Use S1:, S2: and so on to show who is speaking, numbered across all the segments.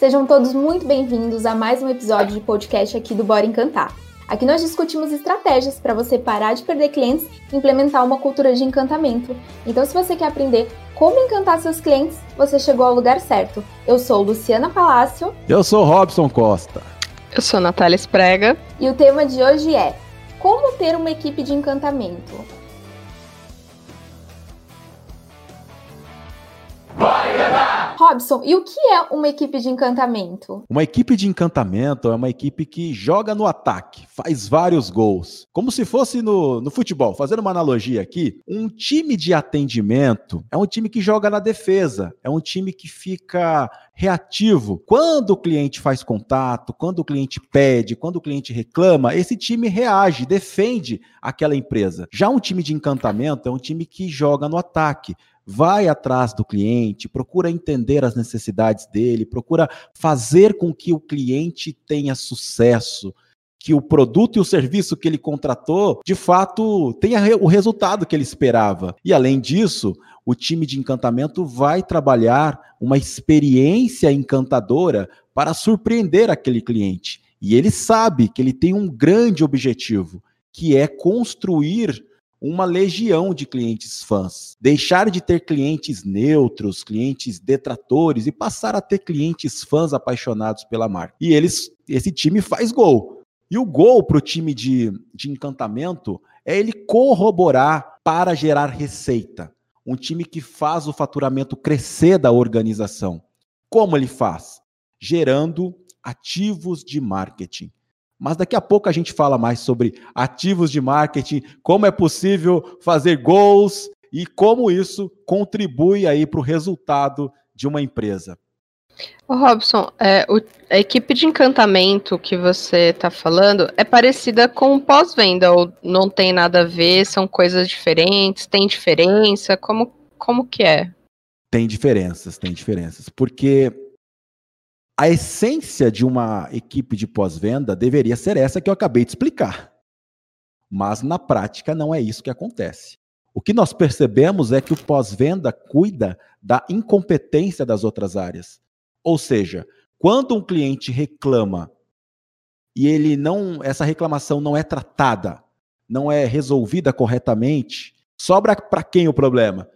S1: Sejam todos muito bem-vindos a mais um episódio de podcast aqui do Bora Encantar. Aqui nós discutimos estratégias para você parar de perder clientes e implementar uma cultura de encantamento. Então, se você quer aprender como encantar seus clientes, você chegou ao lugar certo. Eu sou Luciana Palácio.
S2: Eu sou Robson Costa.
S3: Eu sou Natália Esprega.
S1: E o tema de hoje é Como ter uma equipe de encantamento. Robson, e o que é uma equipe de encantamento?
S2: Uma equipe de encantamento é uma equipe que joga no ataque, faz vários gols. Como se fosse no, no futebol. Fazendo uma analogia aqui, um time de atendimento é um time que joga na defesa, é um time que fica reativo. Quando o cliente faz contato, quando o cliente pede, quando o cliente reclama, esse time reage, defende aquela empresa. Já um time de encantamento é um time que joga no ataque, vai atrás do cliente, procura entender as necessidades dele, procura fazer com que o cliente tenha sucesso, que o produto e o serviço que ele contratou, de fato, tenha o resultado que ele esperava. E além disso, o time de encantamento vai trabalhar uma experiência encantadora para surpreender aquele cliente. E ele sabe que ele tem um grande objetivo, que é construir uma legião de clientes fãs. Deixar de ter clientes neutros, clientes detratores e passar a ter clientes fãs apaixonados pela marca. E eles, esse time faz gol. E o gol para o time de, de encantamento é ele corroborar para gerar receita. Um time que faz o faturamento crescer da organização. Como ele faz? Gerando ativos de marketing. Mas daqui a pouco a gente fala mais sobre ativos de marketing, como é possível fazer gols e como isso contribui aí para o resultado de uma empresa.
S3: Ô Robson, é, o, a equipe de encantamento que você está falando é parecida com pós-venda ou não tem nada a ver? São coisas diferentes? Tem diferença? Como, como que é?
S2: Tem diferenças, tem diferenças. Porque a essência de uma equipe de pós-venda deveria ser essa que eu acabei de explicar. Mas na prática não é isso que acontece. O que nós percebemos é que o pós-venda cuida da incompetência das outras áreas. Ou seja, quando um cliente reclama e ele não, essa reclamação não é tratada, não é resolvida corretamente, sobra para quem o problema?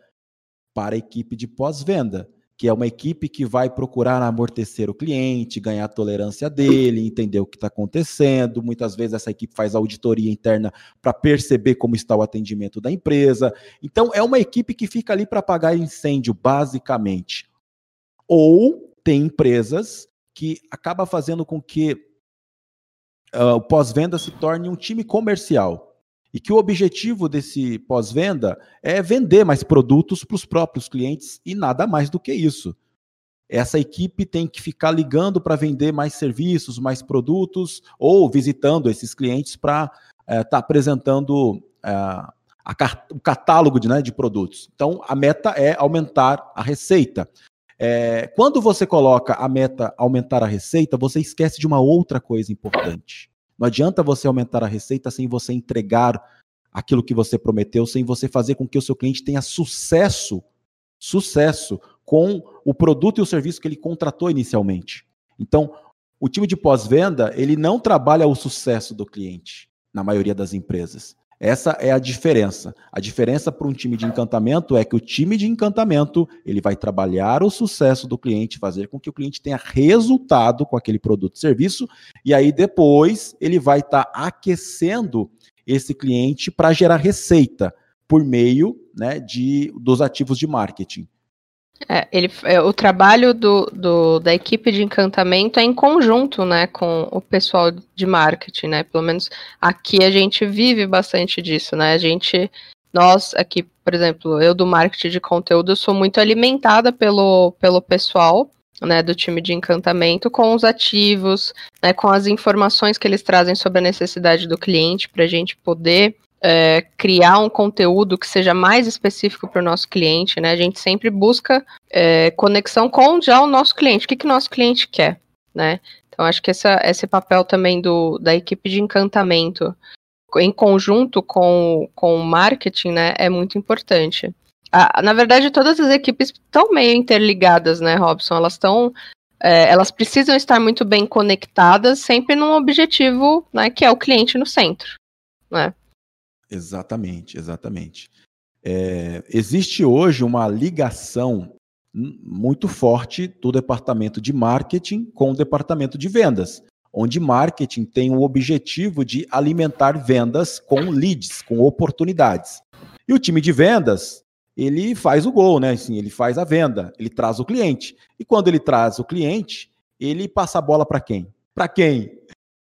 S2: Para a equipe de pós-venda que é uma equipe que vai procurar amortecer o cliente, ganhar a tolerância dele, entender o que está acontecendo. Muitas vezes essa equipe faz auditoria interna para perceber como está o atendimento da empresa. Então, é uma equipe que fica ali para apagar incêndio, basicamente. Ou tem empresas que acaba fazendo com que uh, o pós-venda se torne um time comercial e que o objetivo desse pós-venda é vender mais produtos para os próprios clientes e nada mais do que isso. Essa equipe tem que ficar ligando para vender mais serviços, mais produtos, ou visitando esses clientes para estar é, tá apresentando é, a, o catálogo de, né, de produtos. Então, a meta é aumentar a receita. É, quando você coloca a meta aumentar a receita, você esquece de uma outra coisa importante. Não adianta você aumentar a receita sem você entregar aquilo que você prometeu, sem você fazer com que o seu cliente tenha sucesso, sucesso com o produto e o serviço que ele contratou inicialmente. Então, o time de pós-venda, ele não trabalha o sucesso do cliente, na maioria das empresas. Essa é a diferença. A diferença para um time de encantamento é que o time de encantamento ele vai trabalhar o sucesso do cliente, fazer com que o cliente tenha resultado com aquele produto e serviço, e aí depois ele vai estar tá aquecendo esse cliente para gerar receita por meio né, de, dos ativos de marketing.
S3: É, ele, é, o trabalho do, do, da equipe de encantamento é em conjunto, né, com o pessoal de marketing, né, pelo menos aqui a gente vive bastante disso, né, a gente, nós aqui, por exemplo, eu do marketing de conteúdo sou muito alimentada pelo, pelo pessoal, né, do time de encantamento com os ativos, né, com as informações que eles trazem sobre a necessidade do cliente para a gente poder é, criar um conteúdo que seja mais específico para o nosso cliente, né? A gente sempre busca é, conexão com já o nosso cliente, o que, que o nosso cliente quer, né? Então, acho que essa, esse papel também do, da equipe de encantamento, em conjunto com, com o marketing, né, é muito importante. na verdade, todas as equipes estão meio interligadas, né, Robson? Elas estão é, elas precisam estar muito bem conectadas, sempre num objetivo, né, que é o cliente no centro, né?
S2: Exatamente, exatamente. É, existe hoje uma ligação muito forte do departamento de marketing com o departamento de vendas, onde marketing tem o objetivo de alimentar vendas com leads, com oportunidades. E o time de vendas, ele faz o gol, né? Assim, ele faz a venda, ele traz o cliente. E quando ele traz o cliente, ele passa a bola para quem? Para quem?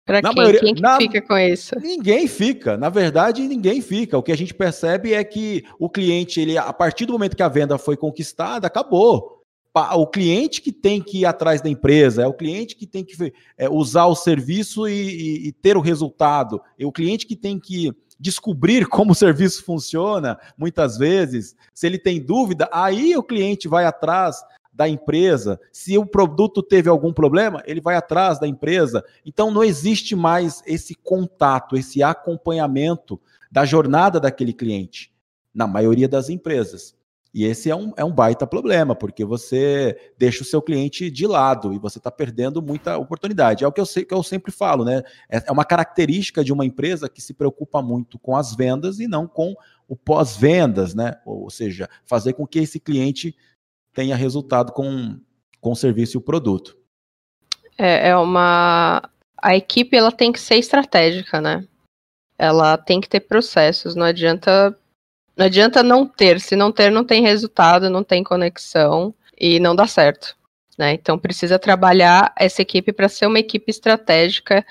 S3: Para quem? Maioria, quem que na, fica com isso?
S2: Ninguém fica. Na verdade, ninguém fica. O que a gente percebe é que o cliente, ele, a partir do momento que a venda foi conquistada, acabou. O cliente que tem que ir atrás da empresa, é o cliente que tem que é, usar o serviço e, e, e ter o resultado, é o cliente que tem que descobrir como o serviço funciona, muitas vezes. Se ele tem dúvida, aí o cliente vai atrás da empresa. Se o produto teve algum problema, ele vai atrás da empresa. Então não existe mais esse contato, esse acompanhamento da jornada daquele cliente, na maioria das empresas. E esse é um, é um baita problema, porque você deixa o seu cliente de lado e você está perdendo muita oportunidade. É o que eu, sei, que eu sempre falo, né? É, é uma característica de uma empresa que se preocupa muito com as vendas e não com o pós-vendas, né? Ou seja, fazer com que esse cliente tenha resultado com, com o serviço e o produto.
S3: É, é uma. A equipe ela tem que ser estratégica, né? Ela tem que ter processos. Não adianta, não adianta não ter. Se não ter, não tem resultado, não tem conexão e não dá certo. Né? Então precisa trabalhar essa equipe para ser uma equipe estratégica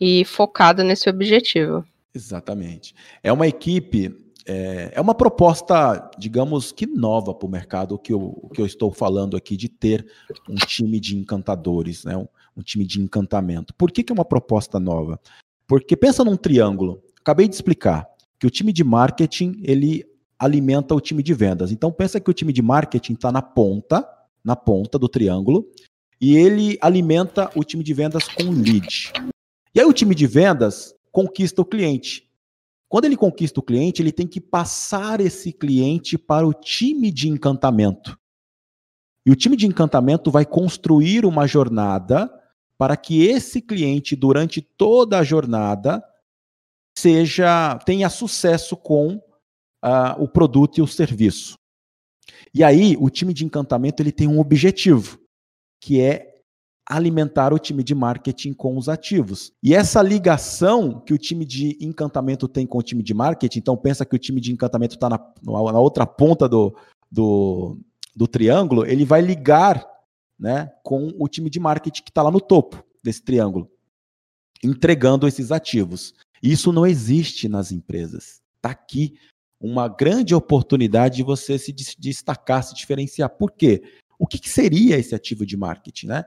S3: e focada nesse objetivo.
S2: Exatamente. É uma equipe é, é uma proposta, digamos que nova para o mercado, eu, que eu estou falando aqui, de ter um time de encantadores, né? um, um time de encantamento. Por que, que é uma proposta nova? Porque pensa num triângulo. Acabei de explicar que o time de marketing ele alimenta o time de vendas. Então pensa que o time de marketing está na ponta, na ponta do triângulo, e ele alimenta o time de vendas com lead. E aí o time de vendas conquista o cliente. Quando ele conquista o cliente, ele tem que passar esse cliente para o time de encantamento. E o time de encantamento vai construir uma jornada para que esse cliente, durante toda a jornada, seja tenha sucesso com uh, o produto e o serviço. E aí, o time de encantamento ele tem um objetivo, que é alimentar o time de marketing com os ativos. E essa ligação que o time de encantamento tem com o time de marketing, então pensa que o time de encantamento está na, na, outra ponta do, do, do triângulo, ele vai ligar né, com o time de marketing que está lá no topo desse triângulo, entregando esses ativos. Isso não existe nas empresas. Está aqui uma grande oportunidade de você se destacar, se diferenciar. Por quê? O que, que seria esse ativo de marketing? Né?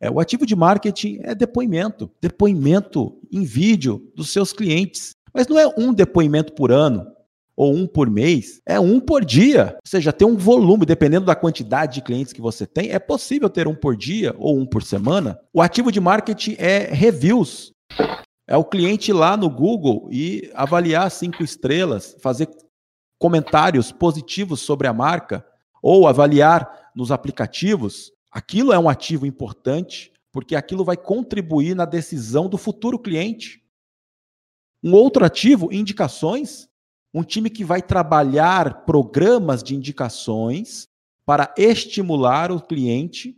S2: É, o ativo de marketing é depoimento, depoimento em vídeo dos seus clientes. Mas não é um depoimento por ano ou um por mês, é um por dia. Ou seja, tem um volume, dependendo da quantidade de clientes que você tem, é possível ter um por dia ou um por semana. O ativo de marketing é reviews. É o cliente lá no Google e avaliar cinco estrelas, fazer comentários positivos sobre a marca, ou avaliar nos aplicativos. Aquilo é um ativo importante, porque aquilo vai contribuir na decisão do futuro cliente. Um outro ativo, indicações. Um time que vai trabalhar programas de indicações para estimular o cliente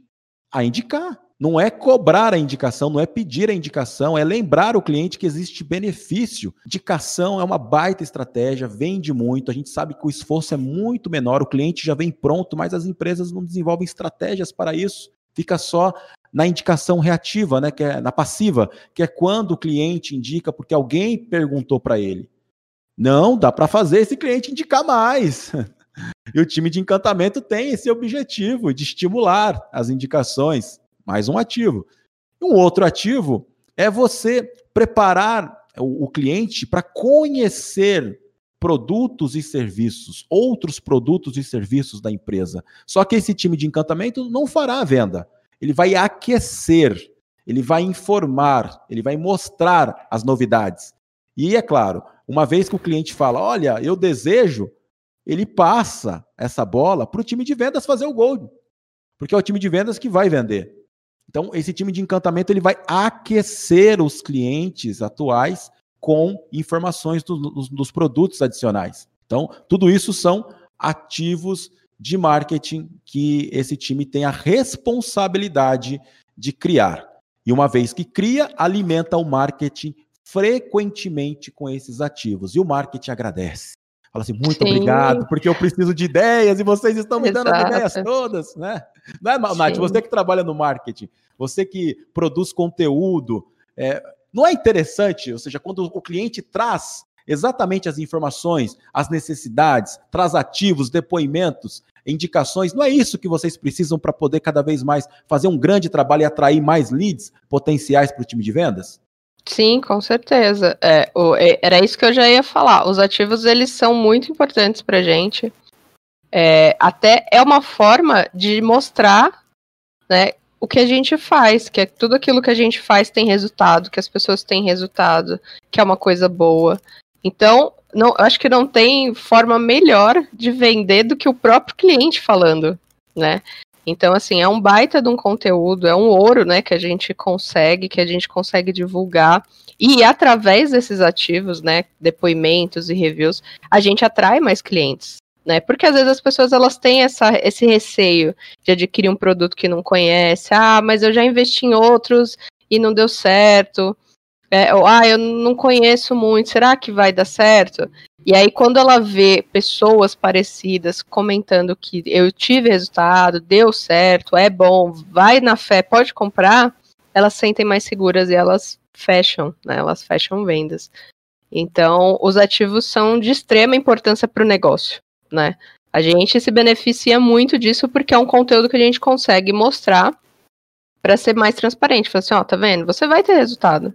S2: a indicar. Não é cobrar a indicação, não é pedir a indicação, é lembrar o cliente que existe benefício. Indicação é uma baita estratégia, vende muito, a gente sabe que o esforço é muito menor, o cliente já vem pronto, mas as empresas não desenvolvem estratégias para isso. Fica só na indicação reativa, né, que é na passiva, que é quando o cliente indica porque alguém perguntou para ele. Não, dá para fazer esse cliente indicar mais. E o time de encantamento tem esse objetivo de estimular as indicações mais um ativo. Um outro ativo é você preparar o, cliente para conhecer produtos e serviços, outros produtos e serviços da empresa. Só que esse time de encantamento não fará a venda. Ele vai aquecer, ele vai informar, ele vai mostrar as novidades. E é claro, uma vez que o cliente fala, olha, eu desejo, ele passa essa bola para o time de vendas fazer o gol. Porque é o time de vendas que vai vender. Então, esse time de encantamento ele vai aquecer os clientes atuais com informações do, dos, dos produtos adicionais. Então, tudo isso são ativos de marketing que esse time tem a responsabilidade de criar. E uma vez que cria, alimenta o marketing frequentemente com esses ativos. E o marketing agradece. Fala assim, muito Sim. obrigado, porque eu preciso de ideias e vocês estão me Exato. dando as ideias todas, né? Não é, Nath, você que trabalha no marketing, você que produz conteúdo, é, não é interessante, ou seja, quando o cliente traz exatamente as informações, as necessidades, traz ativos, depoimentos, indicações, não é isso que vocês precisam para poder cada vez mais fazer um grande trabalho e atrair mais leads potenciais para o time de vendas?
S3: Sim, com certeza. É, o, é, era isso que eu já ia falar. Os ativos eles são muito importantes para gente. É, até é uma forma de mostrar, né, o que a gente faz, que é tudo aquilo que a gente faz tem resultado, que as pessoas têm resultado, que é uma coisa boa. Então, não, acho que não tem forma melhor de vender do que o próprio cliente falando, né? Então, assim, é um baita de um conteúdo, é um ouro, né, que a gente consegue, que a gente consegue divulgar. E através desses ativos, né, depoimentos e reviews, a gente atrai mais clientes, né? Porque às vezes as pessoas elas têm essa, esse receio de adquirir um produto que não conhece. Ah, mas eu já investi em outros e não deu certo. É, ou, ah, eu não conheço muito, será que vai dar certo? E aí, quando ela vê pessoas parecidas comentando que eu tive resultado, deu certo, é bom, vai na fé, pode comprar, elas sentem mais seguras e elas fecham, né? Elas fecham vendas. Então, os ativos são de extrema importância para o negócio, né? A gente se beneficia muito disso porque é um conteúdo que a gente consegue mostrar para ser mais transparente. Falar assim, ó, tá vendo? Você vai ter resultado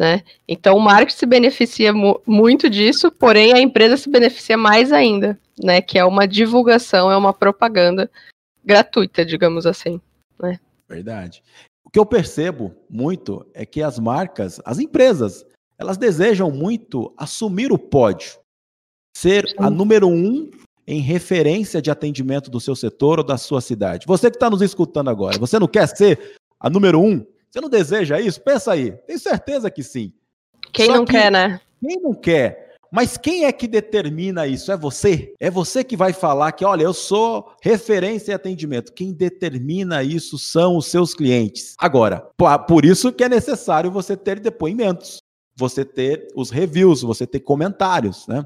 S3: né? Então o marketing se beneficia mu muito disso, porém a empresa se beneficia mais ainda, né? Que é uma divulgação, é uma propaganda gratuita, digamos assim, né?
S2: Verdade. O que eu percebo muito é que as marcas, as empresas, elas desejam muito assumir o pódio, ser Sim. a número um em referência de atendimento do seu setor ou da sua cidade. Você que está nos escutando agora, você não quer ser a número um? Você não deseja isso? Pensa aí. Tenho certeza que sim.
S3: Quem Só não que, quer, né?
S2: Quem não quer? Mas quem é que determina isso? É você? É você que vai falar que, olha, eu sou referência em atendimento. Quem determina isso são os seus clientes. Agora, por isso que é necessário você ter depoimentos, você ter os reviews, você ter comentários, né?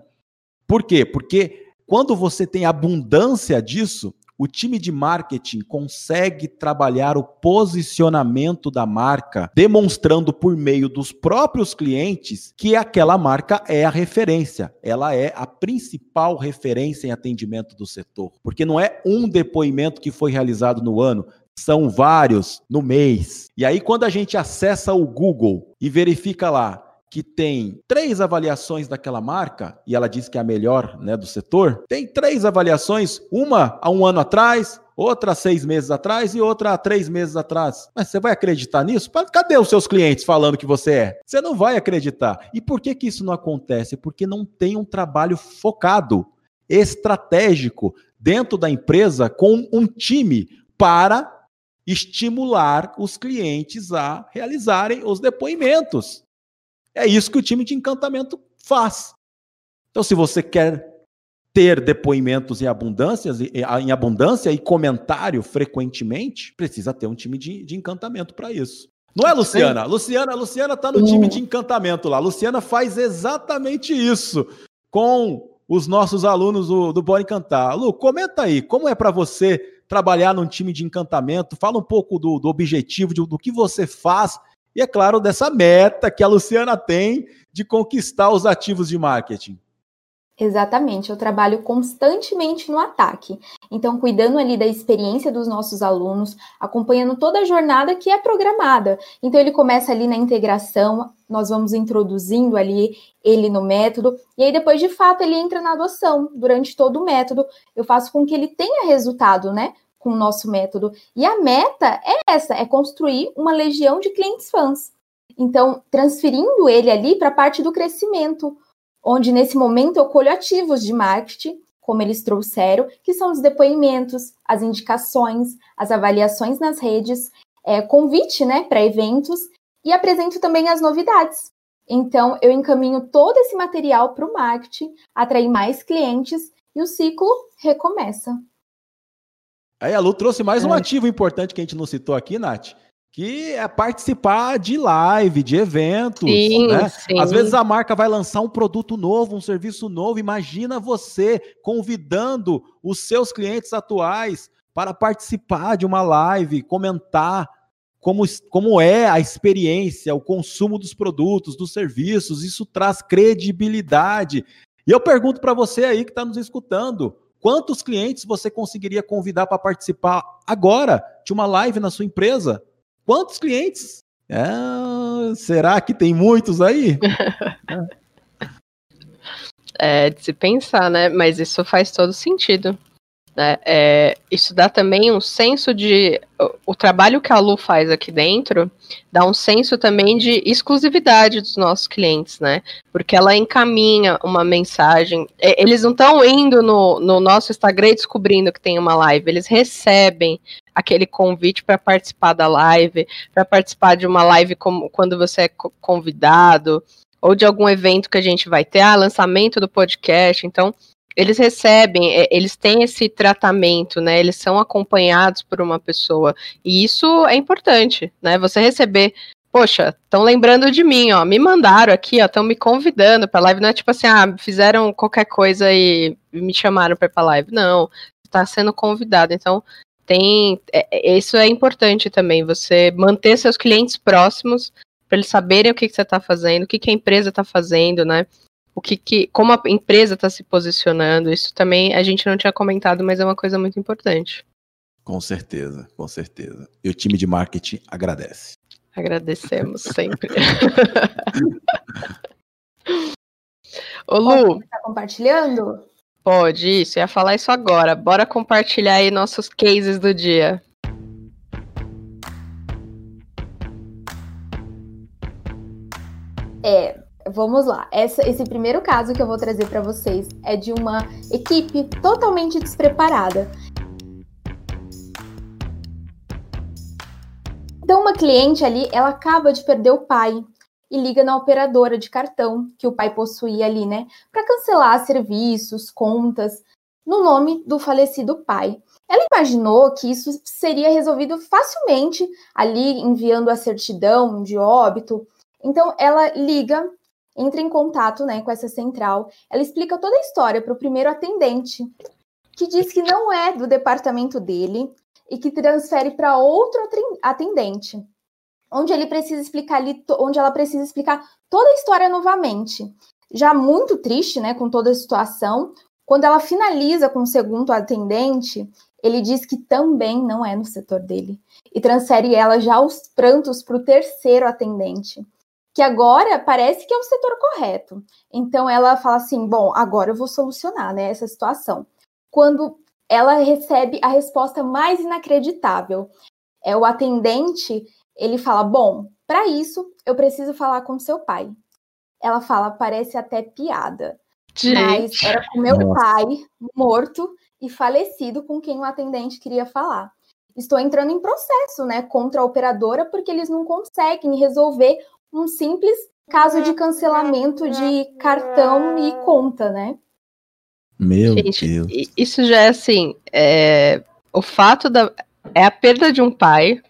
S2: Por quê? Porque quando você tem abundância disso, o time de marketing consegue trabalhar o posicionamento da marca, demonstrando por meio dos próprios clientes que aquela marca é a referência, ela é a principal referência em atendimento do setor. Porque não é um depoimento que foi realizado no ano, são vários no mês. E aí, quando a gente acessa o Google e verifica lá que tem três avaliações daquela marca, e ela diz que é a melhor né, do setor, tem três avaliações, uma há um ano atrás, outra há seis meses atrás e outra há três meses atrás. Mas você vai acreditar nisso? Cadê os seus clientes falando que você é? Você não vai acreditar. E por que, que isso não acontece? Porque não tem um trabalho focado, estratégico, dentro da empresa, com um time para estimular os clientes a realizarem os depoimentos. É isso que o time de encantamento faz. Então, se você quer ter depoimentos em abundância, em abundância e comentário frequentemente, precisa ter um time de, de encantamento para isso. Não é, Luciana? Sim. Luciana, Luciana está no time de encantamento lá. Luciana faz exatamente isso com os nossos alunos do, do Bora Encantar. Lu, comenta aí, como é para você trabalhar num time de encantamento? Fala um pouco do, do objetivo, do, do que você faz e, é claro, dessa meta que a Luciana tem de conquistar os ativos de marketing.
S1: Exatamente, eu trabalho constantemente no ataque. Então, cuidando ali da experiência dos nossos alunos, acompanhando toda a jornada que é programada. Então, ele começa ali na integração, nós vamos introduzindo ali ele no método, e aí depois, de fato, ele entra na adoção. Durante todo o método, eu faço com que ele tenha resultado, né? Com o nosso método. E a meta é essa, é construir uma legião de clientes fãs. Então, transferindo ele ali para a parte do crescimento, onde nesse momento eu colho ativos de marketing, como eles trouxeram, que são os depoimentos, as indicações, as avaliações nas redes. é, convite né, para eventos e apresento também as novidades. Então, eu encaminho todo esse material para o marketing, atrair mais clientes e o ciclo recomeça.
S2: Aí a Lu trouxe mais um é. ativo importante que a gente não citou aqui, Nath, que é participar de live, de eventos. Sim, né? sim. Às vezes a marca vai lançar um produto novo, um serviço novo. Imagina você convidando os seus clientes atuais para participar de uma live, comentar como, como é a experiência, o consumo dos produtos, dos serviços. Isso traz credibilidade. E eu pergunto para você aí que está nos escutando: quantos clientes você conseguiria convidar para participar agora de uma live na sua empresa? Quantos clientes? É, será que tem muitos aí?
S3: é de se pensar, né? Mas isso faz todo sentido. Né? É, isso dá também um senso de. O, o, trabalho que a Lu faz aqui dentro dá um senso também de exclusividade dos nossos clientes, né? Porque ela encaminha uma mensagem. Eles não estão indo no, no nosso Instagram descobrindo que tem uma live, eles recebem aquele convite para participar da live, para participar de uma live como quando você é convidado, ou de algum evento que a gente vai ter, ah, lançamento do podcast. Então, eles recebem, é, eles têm esse tratamento, né? Eles são acompanhados por uma pessoa. E isso é importante, né? Você receber, poxa, estão lembrando de mim, ó, me mandaram aqui, ó, estão me convidando para live, não é tipo assim, ah, fizeram qualquer coisa e me chamaram para ir para live. Não, está sendo convidado. Então, tem, é, é, isso é importante também, você manter seus clientes próximos para eles saberem o que, que você está fazendo, o que, que a empresa está fazendo, né? O que, que como a empresa está se posicionando. Isso também a gente não tinha comentado, mas é uma coisa muito importante.
S2: Com certeza, com certeza. E o time de marketing agradece.
S3: Agradecemos sempre. Ô Lu.
S1: Tá compartilhando?
S3: Pode, isso. ia falar isso agora. Bora compartilhar aí nossos cases do dia.
S1: É, Vamos lá. Essa, esse primeiro caso que eu vou trazer para vocês é de uma equipe totalmente despreparada. Então, uma cliente ali, ela acaba de perder o pai e liga na operadora de cartão que o pai possuía ali, né, para cancelar serviços, contas, no nome do falecido pai. Ela imaginou que isso seria resolvido facilmente ali enviando a certidão de óbito. Então, ela liga entra em contato né, com essa central. Ela explica toda a história para o primeiro atendente, que diz que não é do departamento dele e que transfere para outro atendente, onde ele precisa explicar ali, onde ela precisa explicar toda a história novamente. Já muito triste, né, com toda a situação, quando ela finaliza com o segundo atendente, ele diz que também não é no setor dele e transfere ela já aos prantos para o terceiro atendente que agora parece que é o setor correto. Então ela fala assim: bom, agora eu vou solucionar né, essa situação. Quando ela recebe a resposta mais inacreditável, é o atendente, ele fala: bom, para isso eu preciso falar com seu pai. Ela fala: parece até piada. Gente. Mas era com meu Nossa. pai morto e falecido com quem o atendente queria falar. Estou entrando em processo, né, contra a operadora porque eles não conseguem resolver um simples caso de cancelamento de cartão e conta, né?
S2: Meu Gente, Deus.
S3: Isso já é assim, é, o fato da é a perda de um pai.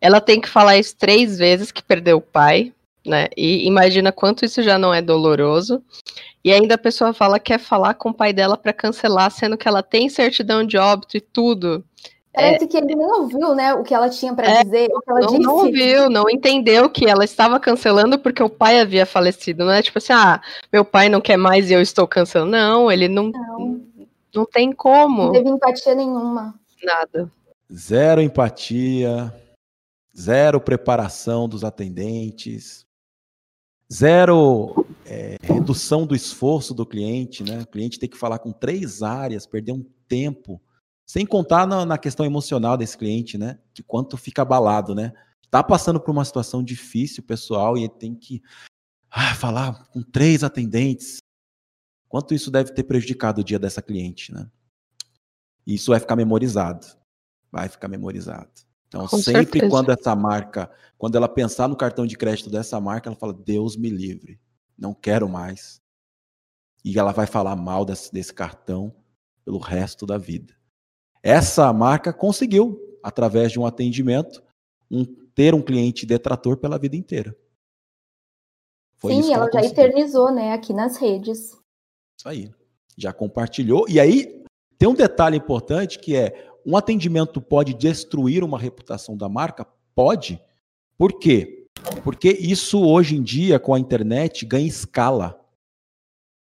S3: Ela tem que falar isso três vezes que perdeu o pai, né? E imagina quanto isso já não é doloroso. E ainda a pessoa fala que quer falar com o pai dela para cancelar, sendo que ela tem certidão de óbito e tudo.
S1: Parece é, que ele nem ouviu, né, o que ela tinha para é, dizer, o que ela
S3: não,
S1: disse.
S3: Não ouviu, não entendeu que ela estava cancelando porque o pai havia falecido, não é tipo assim, ah, meu pai não quer mais e eu estou cancelando. Não, ele não, não, não tem como.
S1: Não teve empatia nenhuma.
S3: Nada.
S2: Zero empatia, zero preparação dos atendentes, zero é, redução do esforço do cliente, né? O cliente tem que falar com três áreas, perder um tempo sem contar na, na, questão emocional desse cliente, né? De quanto fica abalado, né? Tá passando por uma situação difícil, pessoal, e ele tem que ah, falar com três atendentes. Quanto isso deve ter prejudicado o dia dessa cliente, né? E isso vai ficar memorizado. Vai ficar memorizado. Então, Com sempre certeza. quando essa marca, quando ela pensar no cartão de crédito dessa marca, ela fala: Deus me livre, não quero mais. E ela vai falar mal desse, desse cartão pelo resto da vida. Essa marca conseguiu, através de um atendimento, um, ter um cliente detrator pela vida inteira.
S1: Foi Sim, ela, ela já eternizou, né, aqui nas redes.
S2: Isso aí. Já compartilhou. E aí, tem um detalhe importante que é um atendimento pode destruir uma reputação da marca? Pode. Por quê? Porque isso hoje em dia, com a internet, ganha escala.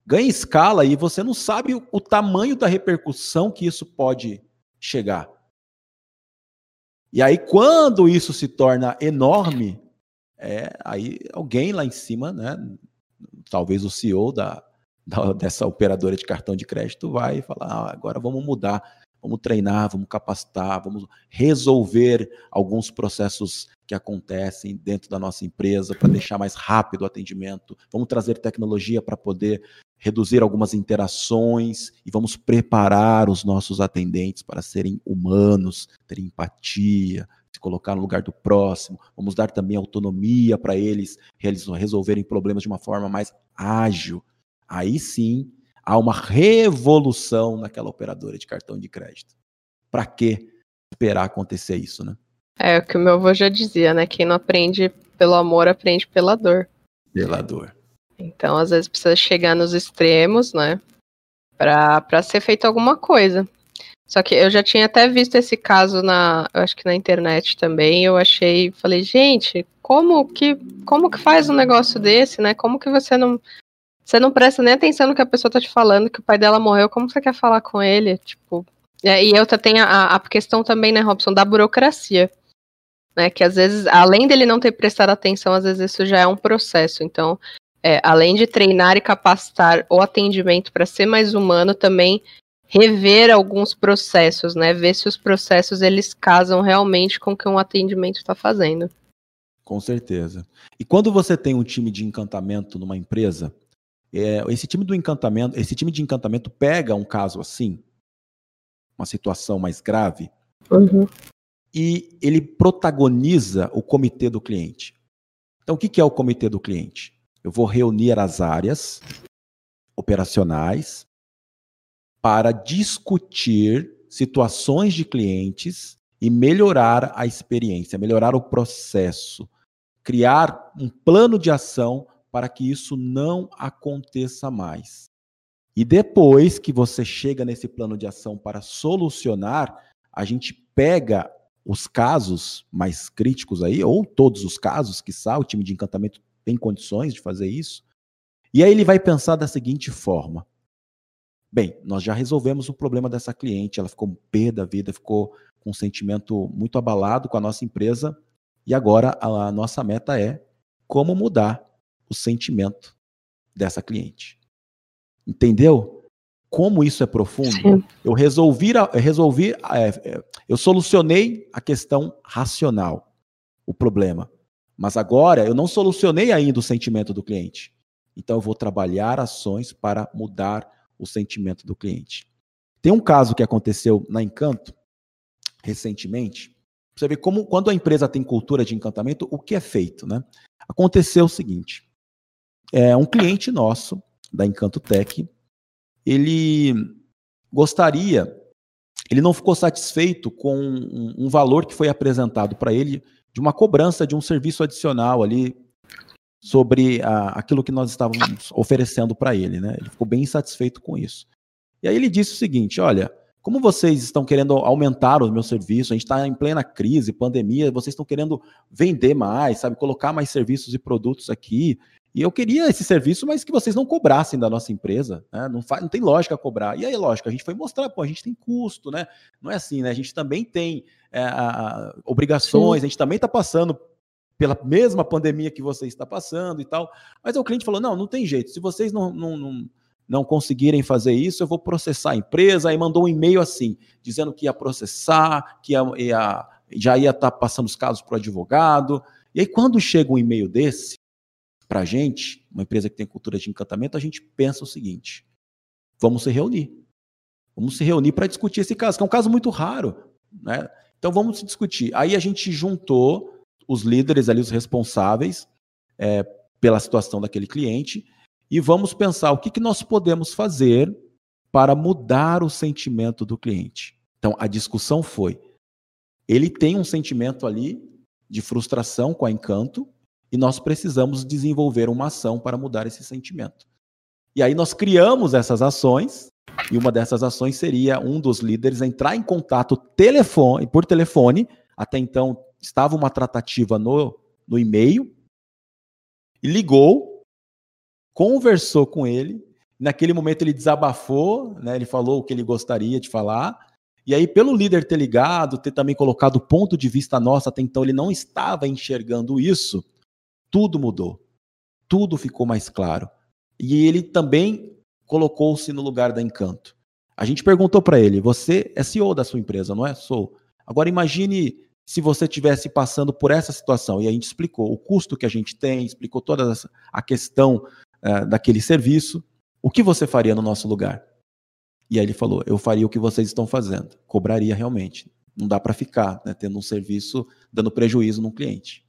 S2: Ganha escala e você não sabe o tamanho da repercussão que isso pode chegar. E aí, quando isso se torna enorme, é, aí alguém lá em cima, né, talvez o CEO da, da, dessa operadora de cartão de crédito vai falar, ah, agora vamos mudar, vamos treinar, vamos capacitar, vamos resolver alguns processos que acontecem dentro da nossa empresa para deixar mais rápido o atendimento, vamos trazer tecnologia para poder reduzir algumas interações e vamos preparar os nossos atendentes para serem humanos, terem empatia, se colocar no lugar do próximo. Vamos dar também autonomia para eles resolverem problemas de uma forma mais ágil. Aí sim há uma revolução naquela operadora de cartão de crédito. Para que esperar acontecer isso, né?
S3: É o que o meu avô já dizia, né? Quem não aprende pelo amor aprende pela dor.
S2: Pela dor.
S3: Então, às vezes precisa chegar nos extremos, né? Para ser feito alguma coisa. Só que eu já tinha até visto esse caso na, eu acho que na internet também. Eu achei, falei, gente, como que, como que faz um negócio desse, né? Como que você não, você não presta nem atenção no que a pessoa tá te falando, que o pai dela morreu, como você quer falar com ele? Tipo, e eu tenho a, a questão também, né, Robson, da burocracia. Né, que às vezes, além dele não ter prestado atenção, às vezes isso já é um processo. Então, é, além de treinar e capacitar o atendimento para ser mais humano, também rever alguns processos, né? Ver se os processos eles casam realmente com o que um atendimento está fazendo.
S2: Com certeza. E quando você tem um time de encantamento numa empresa, é, esse time do encantamento, esse time de encantamento pega um caso assim, uma situação mais grave,
S3: uhum.
S2: e ele protagoniza o comitê do cliente. Então, o que é o comitê do cliente? Eu vou reunir as áreas operacionais, para discutir situações de clientes e melhorar a experiência, melhorar o processo, criar um plano de ação para que isso não aconteça mais. E depois que você chega nesse plano de ação para solucionar, a gente pega os casos mais críticos aí, ou todos os casos, que o time de encantamento tem condições de fazer isso. E aí ele vai pensar da seguinte forma: Bem, nós já resolvemos o problema dessa cliente, ela ficou pé da vida, ficou com um sentimento muito abalado com a nossa empresa, e agora a nossa meta é como mudar o sentimento dessa cliente. Entendeu? Como isso é profundo? Sim. Eu resolvi, eu resolvi, é, é, eu solucionei a questão racional, o problema. Mas agora eu não solucionei ainda o sentimento do cliente. Então eu vou trabalhar ações para mudar o sentimento do cliente. Tem um caso que aconteceu na Encanto recentemente. Você vê como quando a empresa tem cultura de encantamento, o que é feito, né? Aconteceu o seguinte: é um cliente nosso da Encanto Tech, ele gostaria, ele não ficou satisfeito com um, um valor que foi apresentado para ele de uma cobrança de um serviço adicional ali sobre a, aquilo que nós estávamos oferecendo para ele, né? Ele ficou bem insatisfeito com isso. E aí ele disse o seguinte: olha, como vocês estão querendo aumentar o meu serviço, a gente está em plena crise, pandemia, vocês estão querendo vender mais, sabe, colocar mais serviços e produtos aqui. E eu queria esse serviço, mas que vocês não cobrassem da nossa empresa, né? não, faz, não tem lógica cobrar. E aí, lógico, a gente foi mostrar, pô, a gente tem custo, né? Não é assim, né? A gente também tem é, a, obrigações, Sim. a gente também está passando pela mesma pandemia que você está passando e tal. Mas o cliente falou: não, não tem jeito. Se vocês não, não, não, não conseguirem fazer isso, eu vou processar a empresa. Aí mandou um e-mail assim, dizendo que ia processar, que ia, ia já ia estar tá passando os casos para o advogado. E aí, quando chega um e-mail desse para a gente, uma empresa que tem cultura de encantamento, a gente pensa o seguinte: vamos se reunir. Vamos se reunir para discutir esse caso, que é um caso muito raro. Né? Então vamos discutir. Aí a gente juntou os líderes ali, os responsáveis é, pela situação daquele cliente, e vamos pensar o que, que nós podemos fazer para mudar o sentimento do cliente. Então a discussão foi: ele tem um sentimento ali de frustração com a Encanto, e nós precisamos desenvolver uma ação para mudar esse sentimento. E aí nós criamos essas ações, e uma dessas ações seria um dos líderes entrar em contato telefone, por telefone, até então estava uma tratativa no, no e-mail, e ligou, conversou com ele, naquele momento ele desabafou, né, ele falou o que ele gostaria de falar, e aí, pelo líder ter ligado, ter também colocado o ponto de vista nosso, até então ele não estava enxergando isso, tudo mudou. Tudo ficou mais claro. E ele também colocou-se no lugar da Encanto. A gente perguntou para ele: você é CEO da sua empresa, não é? Sou. Agora imagine se você estivesse passando por essa situação. E a gente explicou o custo que a gente tem, explicou toda a questão uh, daquele serviço. O que você faria no nosso lugar? E aí ele falou: eu faria o que vocês estão fazendo, cobraria realmente. Não dá para ficar né, tendo um serviço dando prejuízo no cliente.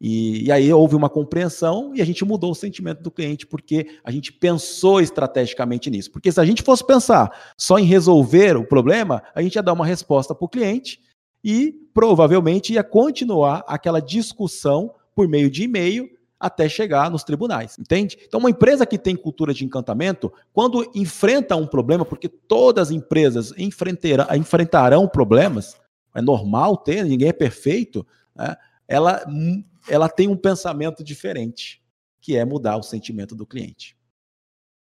S2: E, e, aí houve uma compreensão e a gente mudou o sentimento do cliente porque a gente pensou estrategicamente nisso. Porque se a gente fosse pensar só em resolver o problema, a gente ia dar uma resposta para o cliente e provavelmente ia continuar aquela discussão por meio de e-mail até chegar nos tribunais, entende? Então, uma empresa que tem cultura de encantamento, quando enfrenta um problema, porque todas as empresas enfrentarão problemas, é normal ter, ninguém é perfeito, né? ela ela tem um pensamento diferente, que é mudar o sentimento do cliente.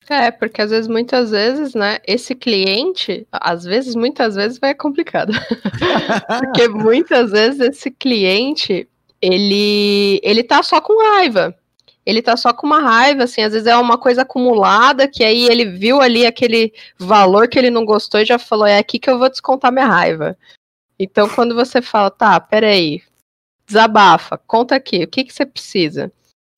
S3: É, porque às vezes, muitas vezes, né, esse cliente, às vezes, muitas vezes vai complicado. porque muitas vezes esse cliente, ele, ele tá só com raiva. Ele tá só com uma raiva, assim, às vezes é uma coisa acumulada, que aí ele viu ali aquele valor que ele não gostou e já falou, é aqui que eu vou descontar minha raiva. Então, quando você fala, tá, peraí, desabafa, conta aqui, o que, que você precisa?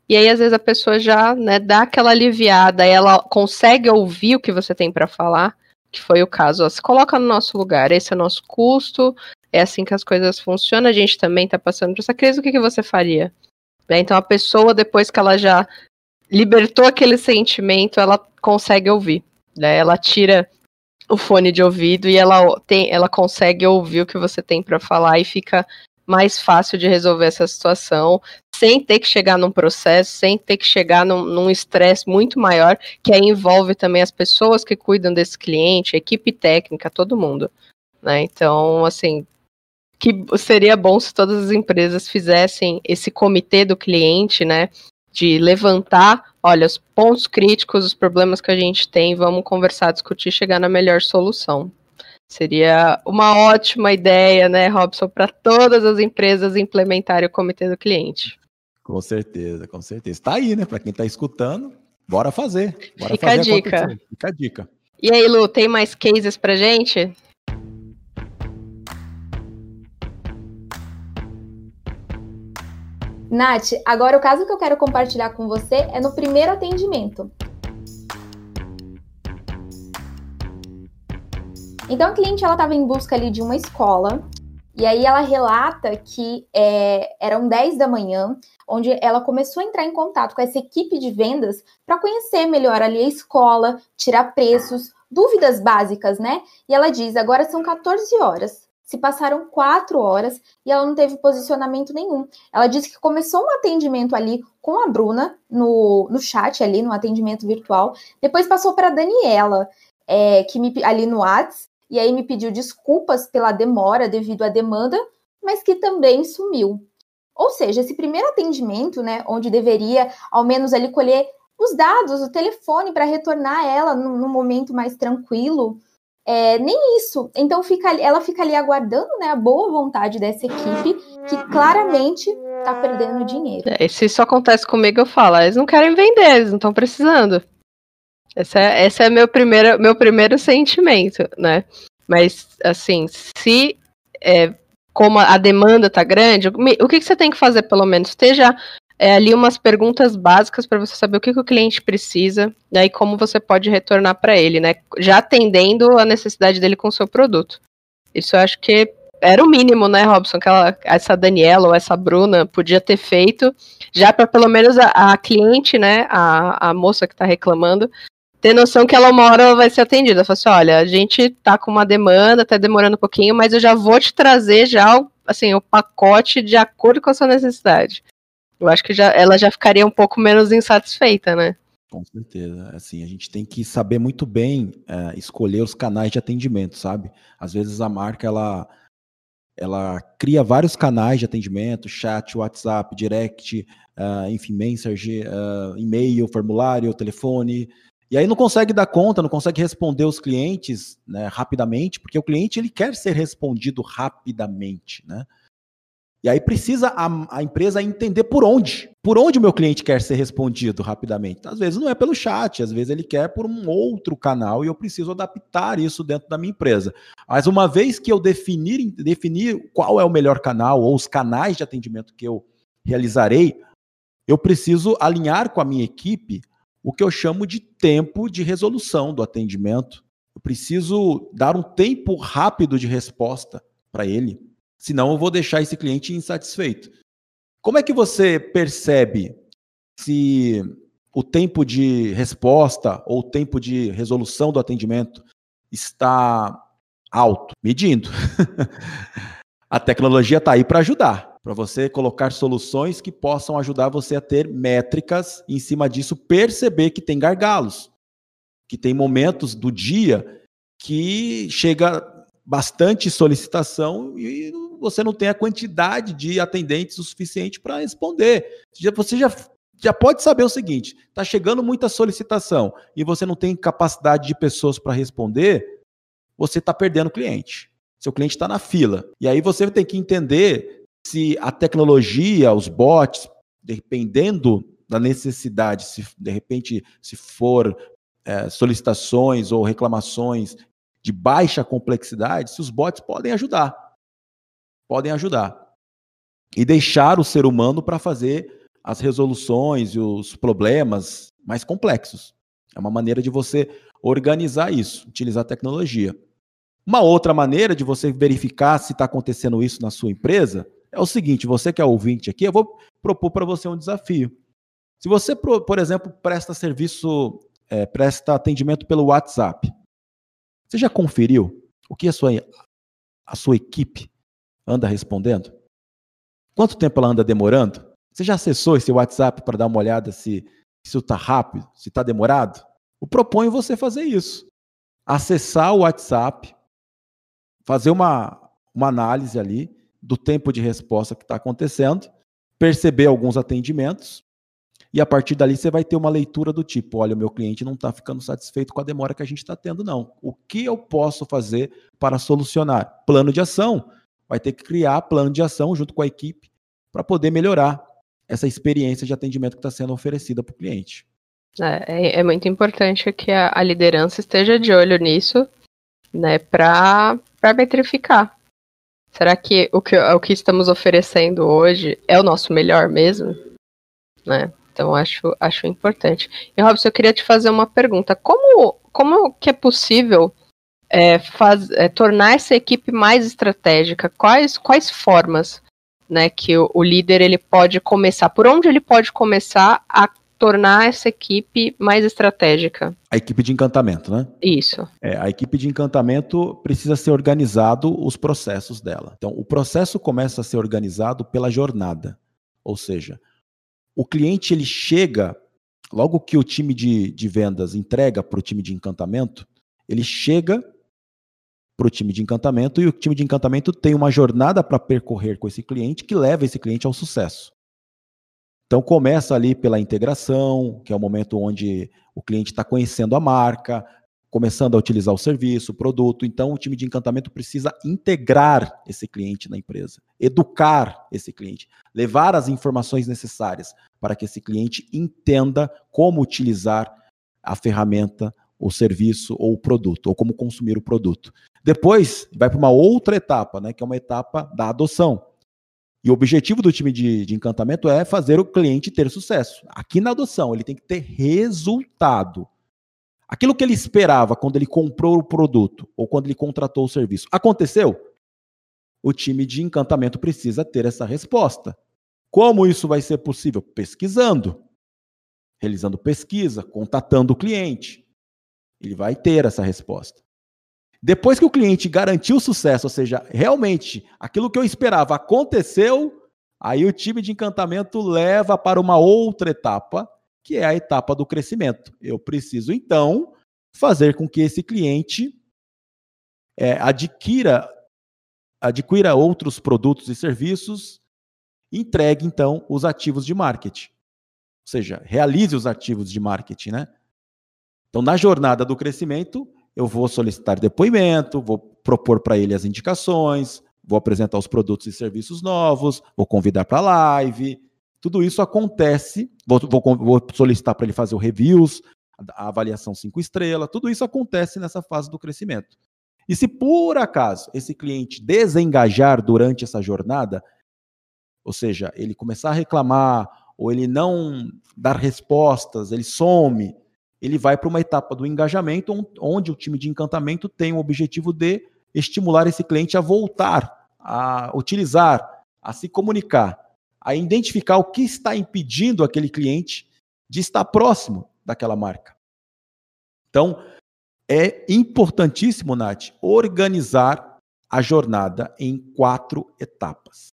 S3: E aí, às vezes, a pessoa já né, dá aquela aliviada, ela consegue ouvir o que você tem para falar, que foi o caso. Ó, se coloca no nosso lugar, esse é o nosso custo, é assim que as coisas funcionam, a gente também está passando por essa crise, o que, que você faria? Né, então, a pessoa, depois que ela já libertou aquele sentimento, ela consegue ouvir. Né? Ela tira o fone de ouvido e ela, tem, ela consegue ouvir o que você tem para falar e fica mais fácil de resolver essa situação, sem ter que chegar num processo, sem ter que chegar num estresse muito maior, que aí envolve também as pessoas que cuidam desse cliente, a equipe técnica, todo mundo. Né? Então, assim, que seria bom se todas as empresas fizessem esse comitê do cliente, né? De levantar, olha, os pontos críticos, os problemas que a gente tem, vamos conversar, discutir, chegar na melhor solução. Seria uma ótima ideia, né, Robson, para todas as empresas implementarem o comitê do cliente.
S2: Com certeza, com certeza. Está aí, né? Para quem está escutando, bora fazer. Bora
S3: Fica
S2: fazer
S3: a dica.
S2: Acontecer. Fica a dica.
S3: E aí, Lu, tem mais cases para gente?
S1: Nath, agora o caso que eu quero compartilhar com você é no primeiro atendimento. Então a cliente ela estava em busca ali de uma escola e aí ela relata que é, eram 10 da manhã, onde ela começou a entrar em contato com essa equipe de vendas para conhecer melhor ali a escola, tirar preços, dúvidas básicas, né? E ela diz: agora são 14 horas. Se passaram quatro horas e ela não teve posicionamento nenhum. Ela disse que começou um atendimento ali com a Bruna no, no chat ali, no atendimento virtual. Depois passou para a Daniela, é, que me, ali no WhatsApp, e aí me pediu desculpas pela demora devido à demanda, mas que também sumiu. Ou seja, esse primeiro atendimento, né, onde deveria ao menos ali colher os dados, o telefone para retornar ela num, momento mais tranquilo, é, nem isso. Então fica, ela fica ali aguardando né, a boa vontade dessa equipe, que claramente está perdendo dinheiro.
S3: É, se isso acontece comigo, eu falo, eles não querem vender, eles não estão precisando. Esse é, esse é meu, primeiro, meu primeiro sentimento, né? Mas, assim, se é, como a demanda tá grande, o que, que você tem que fazer, pelo menos? Esteja é, ali umas perguntas básicas para você saber o que, que, o cliente precisa né, e como você pode retornar para ele, né? Já atendendo a necessidade dele com o seu produto. Isso eu acho que era o mínimo, né, Robson, que ela, essa Daniela ou essa Bruna podia ter feito, já para pelo menos a, a, cliente, né, a, a moça que está reclamando, ter noção que ela uma hora ela vai ser atendida. Fala assim, olha, a gente tá com uma demanda, tá demorando um pouquinho, mas eu já vou te trazer já assim, o pacote de acordo com a sua necessidade. Eu acho que já, ela já ficaria um pouco menos insatisfeita, né?
S2: Com certeza. Assim, a gente tem que saber muito bem é, escolher os canais de atendimento, sabe? Às vezes a marca ela ela cria vários canais de atendimento, chat, WhatsApp, direct, uh, enfim, message, uh, e-mail, formulário, telefone, e aí não consegue dar conta, não consegue responder os clientes né, rapidamente, porque o cliente ele quer ser respondido rapidamente, né? E aí precisa a, a, empresa entender por onde, por onde o meu cliente quer ser respondido rapidamente. Às vezes não é pelo chat, às vezes ele quer por um outro canal e eu preciso adaptar isso dentro da minha empresa. Mas uma vez que eu definir, definir qual é o melhor canal ou os canais de atendimento que eu realizarei, eu preciso alinhar com a minha equipe o que eu chamo de tempo de resolução do atendimento. Eu preciso dar um tempo rápido de resposta para ele, senão eu vou deixar esse cliente insatisfeito. Como é que você percebe se o tempo de resposta ou o tempo de resolução do atendimento está alto? Medindo. a tecnologia está aí para ajudar para você colocar soluções que possam ajudar você a ter métricas em cima disso, perceber que tem gargalos, que tem momentos do dia que chega bastante solicitação e você não tem a quantidade de atendentes o suficiente para responder. Você já, já pode saber o seguinte: está chegando muita solicitação e você não tem capacidade de pessoas para responder, você está perdendo cliente. Seu cliente está na fila. E aí você tem que entender se a tecnologia, os bots, dependendo da necessidade, se de repente se for é, solicitações ou reclamações de baixa complexidade, se os bots podem ajudar. Podem ajudar. E deixar o ser humano para fazer as resoluções e os problemas mais complexos. É uma maneira de você organizar isso, utilizar a tecnologia. Uma outra maneira de você verificar se está acontecendo isso na sua empresa é o seguinte: você que é ouvinte aqui, eu vou propor para você um desafio. Se você, por exemplo, presta serviço, é, presta atendimento pelo WhatsApp, você já conferiu o que a sua, a sua equipe anda respondendo? Quanto tempo ela anda demorando? Você já acessou esse WhatsApp para dar uma olhada se isso está rápido, se está demorado? Eu proponho você fazer isso. Acessar o WhatsApp, fazer uma, uma análise ali do tempo de resposta que está acontecendo, perceber alguns atendimentos, e a partir dali você vai ter uma leitura do tipo: olha, o meu cliente não está ficando satisfeito com a demora que a gente está tendo, não. O que eu posso fazer para solucionar? Plano de ação. Vai ter que criar plano de ação junto com a equipe para poder melhorar essa experiência de atendimento que está sendo oferecida para o cliente.
S3: É, é, é, muito importante que a, a, liderança esteja de olho nisso, né, para metrificar Será que o, que o que estamos oferecendo hoje é o nosso melhor mesmo? Né? Então acho, acho importante. E Robson, eu queria te fazer uma pergunta. Como, como que é possível é, faz, é, tornar essa equipe mais estratégica? Quais, quais formas né, que o, o líder ele pode começar? Por onde ele pode começar a tornar essa equipe mais estratégica.
S2: A equipe de encantamento, né?
S3: Isso.
S2: É, a equipe de encantamento precisa ser organizado os processos dela. Então, o processo começa a ser organizado pela jornada. Ou seja, o cliente ele chega, logo que o time de, de vendas entrega para o time de encantamento, ele chega para o time de encantamento e o time de encantamento tem uma jornada para percorrer com esse cliente que leva esse cliente ao sucesso. Então começa ali pela integração, que é o momento onde o cliente está conhecendo a marca, começando a utilizar o serviço, o produto. Então o time de encantamento precisa integrar esse cliente na empresa, educar esse cliente, levar as informações necessárias para que esse cliente entenda como utilizar a ferramenta, o serviço ou o produto, ou como consumir o produto. Depois vai para uma outra etapa, né, que é uma etapa da adoção e o objetivo do time de, de, encantamento é fazer o cliente ter sucesso. Aqui na adoção, ele tem que ter resultado. Aquilo que ele esperava quando ele comprou o produto ou quando ele contratou o serviço. Aconteceu? o time de encantamento precisa ter essa resposta. Como isso vai ser possível? Pesquisando, realizando pesquisa, contatando o cliente. Ele vai ter essa resposta. Depois que o cliente garantiu o sucesso, ou seja, realmente aquilo que eu esperava aconteceu, aí o time de encantamento leva para uma outra etapa, que é a etapa do crescimento. Eu preciso, então, fazer com que esse cliente é, adquira, adquira outros produtos e serviços, entregue, então, os ativos de marketing. Ou seja, realize os ativos de marketing, né? Então, na jornada do crescimento, eu vou solicitar depoimento, vou propor para ele as indicações, vou apresentar os produtos e serviços novos, vou convidar para live. Tudo isso acontece. Vou, vou, vou solicitar para ele fazer o reviews, a avaliação cinco estrelas. Tudo isso acontece nessa fase do crescimento. E se por acaso esse cliente desengajar durante essa jornada, ou seja, ele começar a reclamar ou ele não dar respostas, ele some, ele vai para uma etapa do engajamento, onde o time de encantamento tem o objetivo de estimular esse cliente a voltar, a utilizar, a se comunicar, a identificar o que está impedindo aquele cliente de estar próximo daquela marca. Então, é importantíssimo, Nath, organizar a jornada em quatro etapas.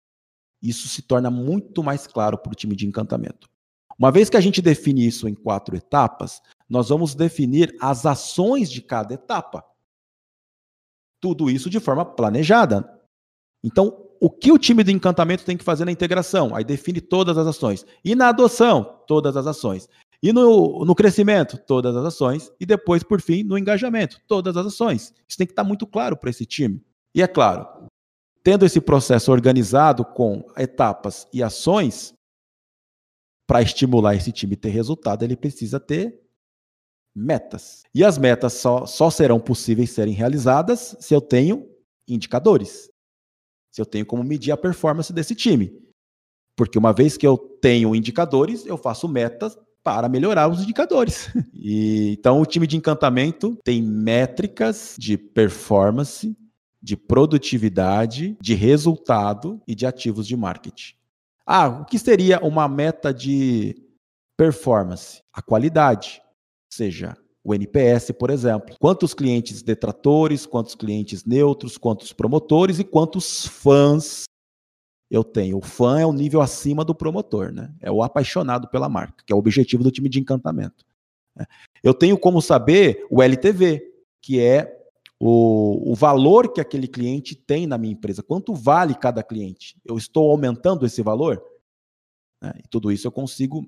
S2: Isso se torna muito mais claro para o time de encantamento. Uma vez que a gente define isso em quatro etapas, nós vamos definir as ações de cada etapa. Tudo isso de forma planejada. Então, o que o time de encantamento tem que fazer na integração? Aí define todas as ações. E na adoção, todas as ações. E no, no crescimento, todas as ações. E depois, por fim, no engajamento, todas as ações. Isso tem que estar muito claro para esse time. E é claro, tendo esse processo organizado com etapas e ações, para estimular esse time ter resultado, ele precisa ter metas. E as metas só, só serão possíveis serem realizadas se eu tenho indicadores. Se eu tenho como medir a performance desse time. Porque uma vez que eu tenho indicadores, eu faço metas para melhorar os indicadores. E, então, o time de encantamento tem métricas de performance, de produtividade, de resultado e de ativos de marketing. Ah, o que seria uma meta de performance? A qualidade, seja o NPS, por exemplo. Quantos clientes detratores, quantos clientes neutros, quantos promotores e quantos fãs eu tenho. O fã é o nível acima do promotor, né? É o apaixonado pela marca, que é o objetivo do time de encantamento. Né? Eu tenho como saber o LTV, que é o, o valor que aquele cliente tem na minha empresa. Quanto vale cada cliente? Eu estou aumentando esse valor? Né? E tudo isso eu consigo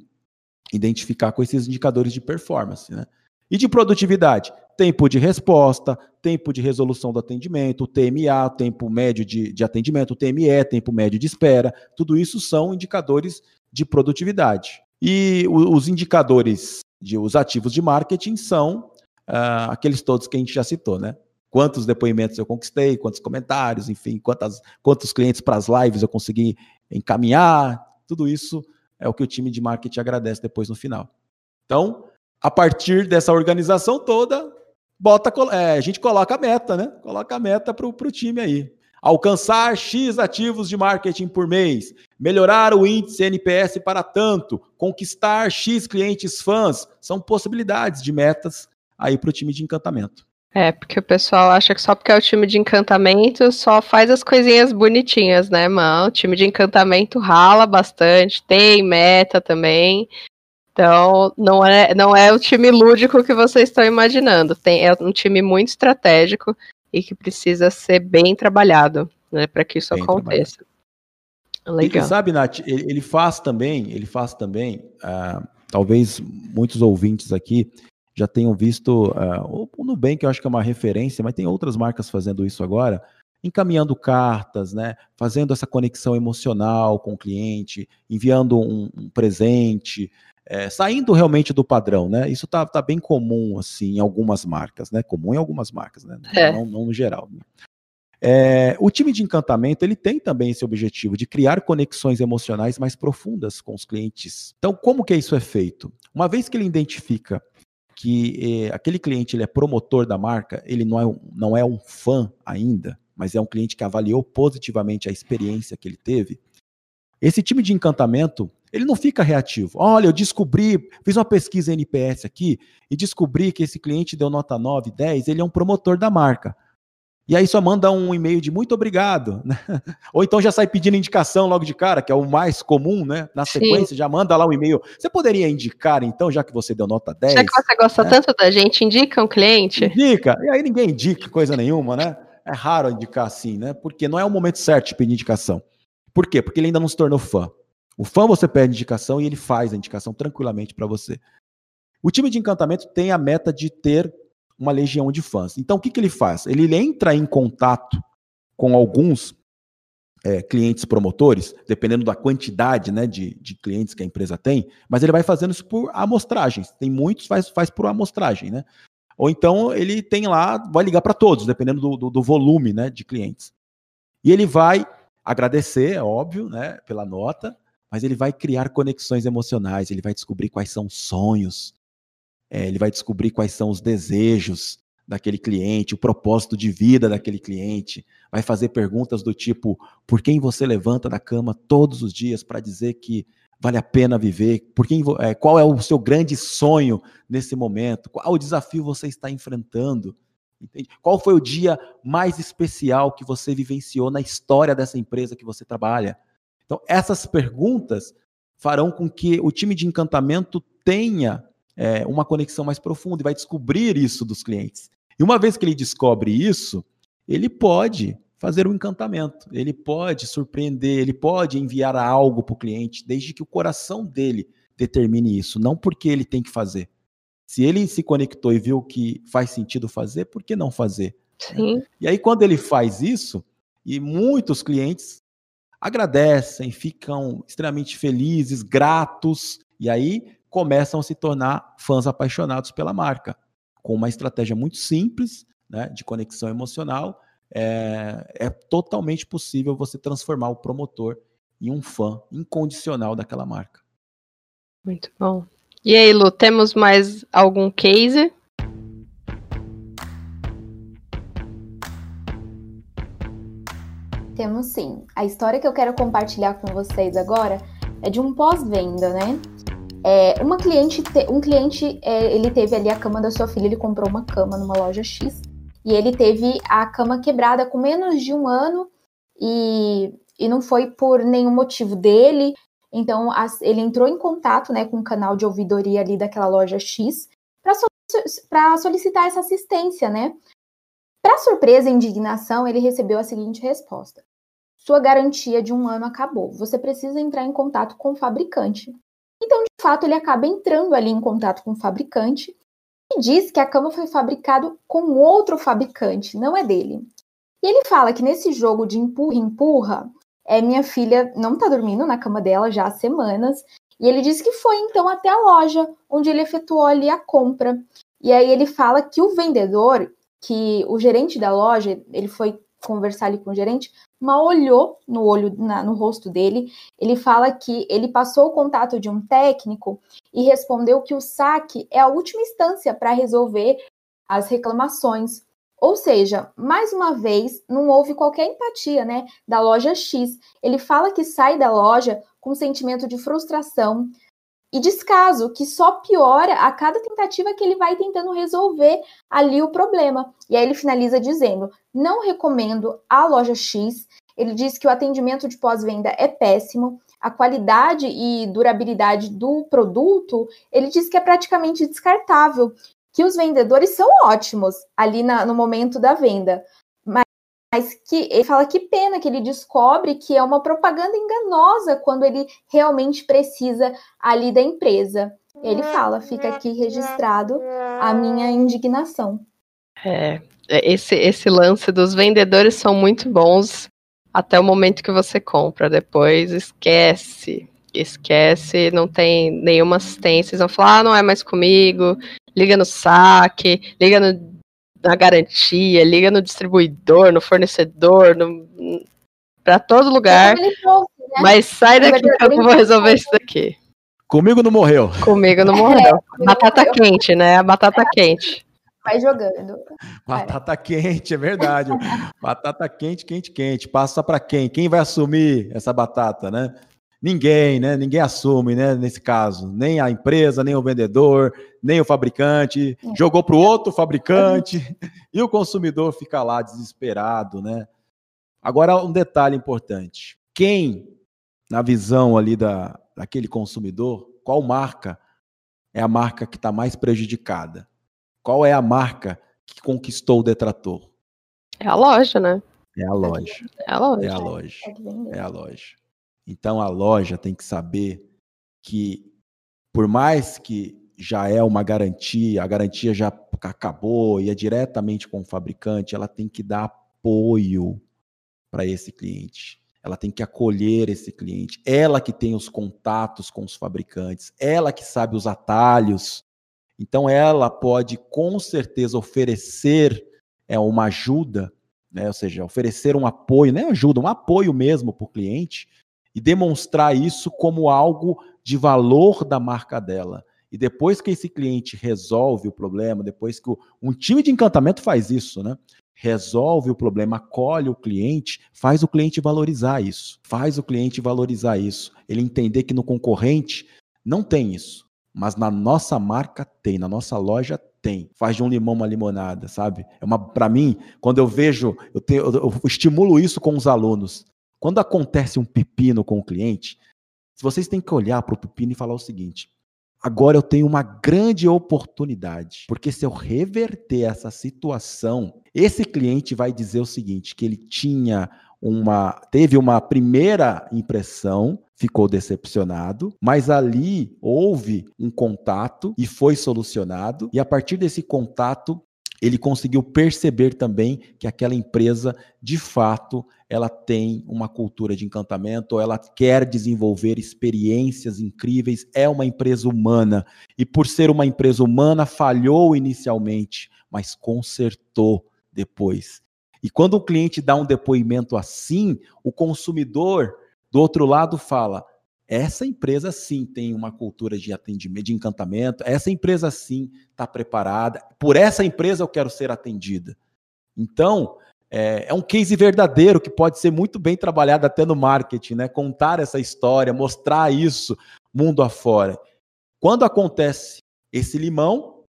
S2: identificar com esses indicadores de performance. Né? E de produtividade? Tempo de resposta, tempo de resolução do atendimento, TMA, tempo médio de, de atendimento, TME, tempo médio de espera. Tudo isso são indicadores de produtividade. E os indicadores de os ativos de marketing são uh, aqueles todos que a gente já citou, né? Quantos depoimentos eu conquistei, quantos comentários, enfim, quantas, quantos clientes para as lives eu consegui encaminhar, tudo isso é o que o time de marketing agradece depois no final. Então, a partir dessa organização toda, bota, é, a gente coloca a meta, né? Coloca a meta para o time aí. Alcançar X ativos de marketing por mês, melhorar o índice NPS para tanto, conquistar X clientes fãs, são possibilidades de metas aí para o time de encantamento.
S3: É, porque o pessoal acha que só porque é o time de encantamento só faz as coisinhas bonitinhas, né, mano? O time de encantamento rala bastante, tem meta também. Então, não é, não é o time lúdico que vocês estão imaginando. Tem, é um time muito estratégico e que precisa ser bem trabalhado, né, para que isso bem aconteça.
S2: Legal. E, sabe, Nath, ele, ele, faz também, ele faz também, uh, talvez muitos ouvintes aqui já tenham visto uh, o Nubank, eu acho que é uma referência, mas tem outras marcas fazendo isso agora, encaminhando cartas, né, fazendo essa conexão emocional com o cliente, enviando um, um presente, é, saindo realmente do padrão, né? Isso tá, tá bem comum, assim, em algumas marcas, né? Comum em algumas marcas, né? É. Não, não, no geral. Né? É, o time de encantamento ele tem também esse objetivo de criar conexões emocionais mais profundas com os clientes. Então, como que isso é feito? Uma vez que ele identifica que eh, aquele cliente ele é promotor da marca, ele não é, não é um fã ainda, mas é um cliente que avaliou positivamente a experiência que ele teve, esse time de encantamento, ele não fica reativo. Olha, eu descobri, fiz uma pesquisa NPS aqui e descobri que esse cliente deu nota 9, 10, ele é um promotor da marca. E aí só manda um e-mail de muito obrigado, né? Ou então já sai pedindo indicação logo de cara, que é o mais comum, né? Na sequência, Sim. já manda lá um e-mail. Você poderia indicar, então, já que você deu nota 10? Já
S3: que você gosta né? tanto da gente, indica um cliente.
S2: Indica. E aí ninguém indica coisa nenhuma, né? É raro indicar assim, né? Porque não é o momento certo de pedir indicação. Por quê? Porque ele ainda não se tornou fã. O fã você pede indicação e ele faz a indicação tranquilamente para você. O time de encantamento tem a meta de ter uma legião de fãs. Então, o que, que ele faz? Ele entra em contato com alguns é, clientes promotores, dependendo da quantidade né, de, de clientes que a empresa tem, mas ele vai fazendo isso por amostragens. Tem muitos, faz, faz por amostragem, né? Ou então ele tem lá, vai ligar para todos, dependendo do, do, do, volume né, de clientes. E ele vai agradecer, é óbvio, né, pela nota, mas ele vai criar conexões emocionais, ele vai descobrir quais são os sonhos, é, ele vai descobrir quais são os desejos daquele cliente, o propósito de vida daquele cliente, vai fazer perguntas do tipo: por quem você levanta da cama todos os dias para dizer que vale a pena viver? Por quem, é, qual é o seu grande sonho nesse momento? Qual desafio você está enfrentando? Entende? Qual foi o dia mais especial que você vivenciou na história dessa empresa que você trabalha? Então, essas perguntas farão com que o time de encantamento tenha é, uma conexão mais profunda e vai descobrir isso dos clientes. E uma vez que ele descobre isso, ele pode fazer um encantamento, ele pode surpreender, ele pode enviar algo para o cliente, desde que o coração dele determine isso, não porque ele tem que fazer. Se ele se conectou e viu que faz sentido fazer, por que não fazer?
S3: Sim.
S2: E aí, quando ele faz isso, e muitos clientes agradecem, ficam extremamente felizes, gratos, e aí começam a se tornar fãs apaixonados pela marca, com uma estratégia muito simples né, de conexão emocional. É, é totalmente possível você transformar o promotor em um fã incondicional daquela marca.
S3: Muito bom. E aí, Lu, temos mais algum case?
S1: Temos sim. A história que eu quero compartilhar com vocês agora é de um pós-venda, né? É, uma cliente, um cliente, é, ele teve ali a cama da sua filha, ele comprou uma cama numa loja X e ele teve a cama quebrada com menos de um ano e, e não foi por nenhum motivo dele. Então as, ele entrou em contato né, com o canal de ouvidoria ali daquela loja X para solicitar essa assistência, né? Para surpresa e indignação, ele recebeu a seguinte resposta: Sua garantia de um ano acabou. Você precisa entrar em contato com o fabricante. Então, de fato, ele acaba entrando ali em contato com o fabricante e diz que a cama foi fabricada com outro fabricante, não é dele. E ele fala que nesse jogo de empurra-empurra, é, minha filha não está dormindo na cama dela já há semanas, e ele diz que foi então até a loja onde ele efetuou ali a compra. E aí ele fala que o vendedor, que o gerente da loja, ele foi conversar ali com o gerente, mal olhou no olho, na, no rosto dele. Ele fala que ele passou o contato de um técnico e respondeu que o saque é a última instância para resolver as reclamações. Ou seja, mais uma vez, não houve qualquer empatia, né, da loja X. Ele fala que sai da loja com sentimento de frustração, e descaso, que só piora a cada tentativa que ele vai tentando resolver ali o problema. E aí ele finaliza dizendo: não recomendo a loja X. Ele diz que o atendimento de pós-venda é péssimo, a qualidade e durabilidade do produto, ele diz que é praticamente descartável, que os vendedores são ótimos ali na, no momento da venda, mas que ele fala que pena que ele descobre que é uma propaganda enganosa quando ele realmente precisa ali da empresa. Ele fala, fica aqui registrado a minha indignação.
S3: É, esse, esse lance dos vendedores são muito bons até o momento que você compra, depois esquece. Esquece, não tem nenhuma assistência. Eles vão falar, ah, não é mais comigo, liga no saque, liga no na garantia, liga no distribuidor, no fornecedor, no, para todo lugar. né? Mas sai daqui que eu vou resolver isso daqui.
S2: Comigo não morreu.
S3: Comigo não morreu. É, batata morreu. quente, né? A batata quente.
S1: Vai jogando.
S2: Batata quente, é verdade. batata quente, quente, quente. Passa para quem? Quem vai assumir essa batata, né? Ninguém, né? Ninguém assume, né? Nesse caso, nem a empresa, nem o vendedor, nem o fabricante. É. Jogou para o outro fabricante e o consumidor fica lá desesperado, né? Agora um detalhe importante: quem, na visão ali da, daquele consumidor, qual marca é a marca que está mais prejudicada? Qual é a marca que conquistou o detrator?
S3: É a loja, né?
S2: É a loja.
S3: É a loja.
S2: É a loja. É a loja. Então a loja tem que saber que, por mais que já é uma garantia, a garantia já acabou e é diretamente com o fabricante, ela tem que dar apoio para esse cliente ela tem que acolher esse cliente. Ela que tem os contatos com os fabricantes, ela que sabe os atalhos. Então, ela pode com certeza oferecer é, uma ajuda, né? ou seja, oferecer um apoio, não é ajuda, um apoio mesmo para o cliente e demonstrar isso como algo de valor da marca dela. E depois que esse cliente resolve o problema, depois que o, um time de encantamento faz isso, né? resolve o problema, acolhe o cliente, faz o cliente valorizar isso. Faz o cliente valorizar isso. Ele entender que no concorrente não tem isso, mas na nossa marca tem, na nossa loja tem. Faz de um limão uma limonada, sabe? É uma para mim, quando eu vejo, eu, tenho, eu, eu estimulo isso com os alunos. Quando acontece um pepino com o cliente, vocês têm que olhar para o pepino e falar o seguinte: agora eu tenho uma grande oportunidade, porque se eu reverter essa situação, esse cliente vai dizer o seguinte, que ele tinha uma teve uma primeira impressão, ficou decepcionado, mas ali houve um contato e foi solucionado, e a partir desse contato ele conseguiu perceber também que aquela empresa, de fato, ela tem uma cultura de encantamento, ela quer desenvolver experiências incríveis, é uma empresa humana. E por ser uma empresa humana, falhou inicialmente, mas consertou depois. E quando o cliente dá um depoimento assim, o consumidor do outro lado fala: essa empresa sim tem uma cultura de atendimento, de encantamento, essa empresa sim está preparada, por essa empresa eu quero ser atendida. Então, é, é, um case verdadeiro que pode ser muito bem trabalhado até no marketing, né? Contar essa história, mostrar isso mundo afora. Quando acontece esse limão,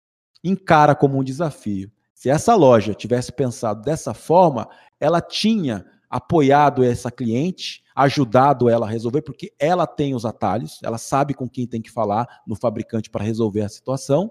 S2: encara como um desafio. Se essa loja tivesse pensado dessa forma, ela tinha apoiado essa cliente, ajudado ela a resolver, porque ela tem os atalhos, ela sabe com quem tem que falar no fabricante para resolver a situação,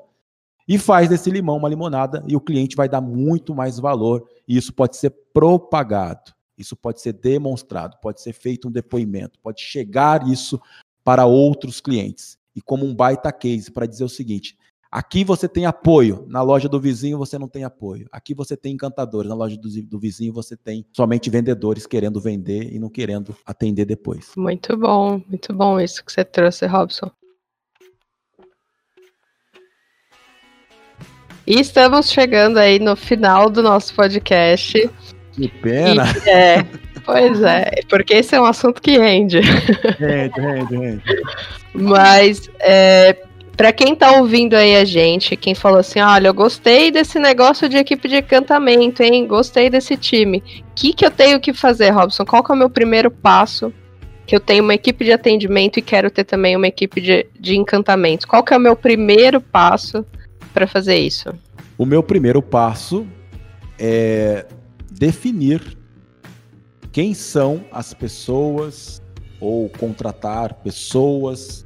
S2: e faz desse limão uma limonada e o cliente vai dar muito mais valor, e isso pode ser propagado, isso pode ser demonstrado, pode ser feito um depoimento, pode chegar isso para outros clientes. E como um baita case para dizer o seguinte: Aqui você tem apoio, na loja do vizinho você não tem apoio. Aqui você tem encantadores, na loja do, do, vizinho você tem somente vendedores querendo vender e não querendo atender depois.
S3: Muito bom, muito bom isso que você trouxe, Robson. E estamos chegando aí no final do nosso podcast.
S2: Que pena!
S3: E, é, pois é, porque esse é um assunto que rende.
S2: Rende, rende, rende.
S3: Mas é, para quem tá ouvindo aí a gente, quem falou assim: olha, eu gostei desse negócio de equipe de encantamento, hein? Gostei desse time. O que, que eu tenho que fazer, Robson? Qual que é o meu primeiro passo? Que eu tenho uma equipe de atendimento e quero ter também uma equipe de, de encantamento. Qual que é o meu primeiro passo para fazer isso?
S2: O meu primeiro passo é definir quem são as pessoas ou contratar pessoas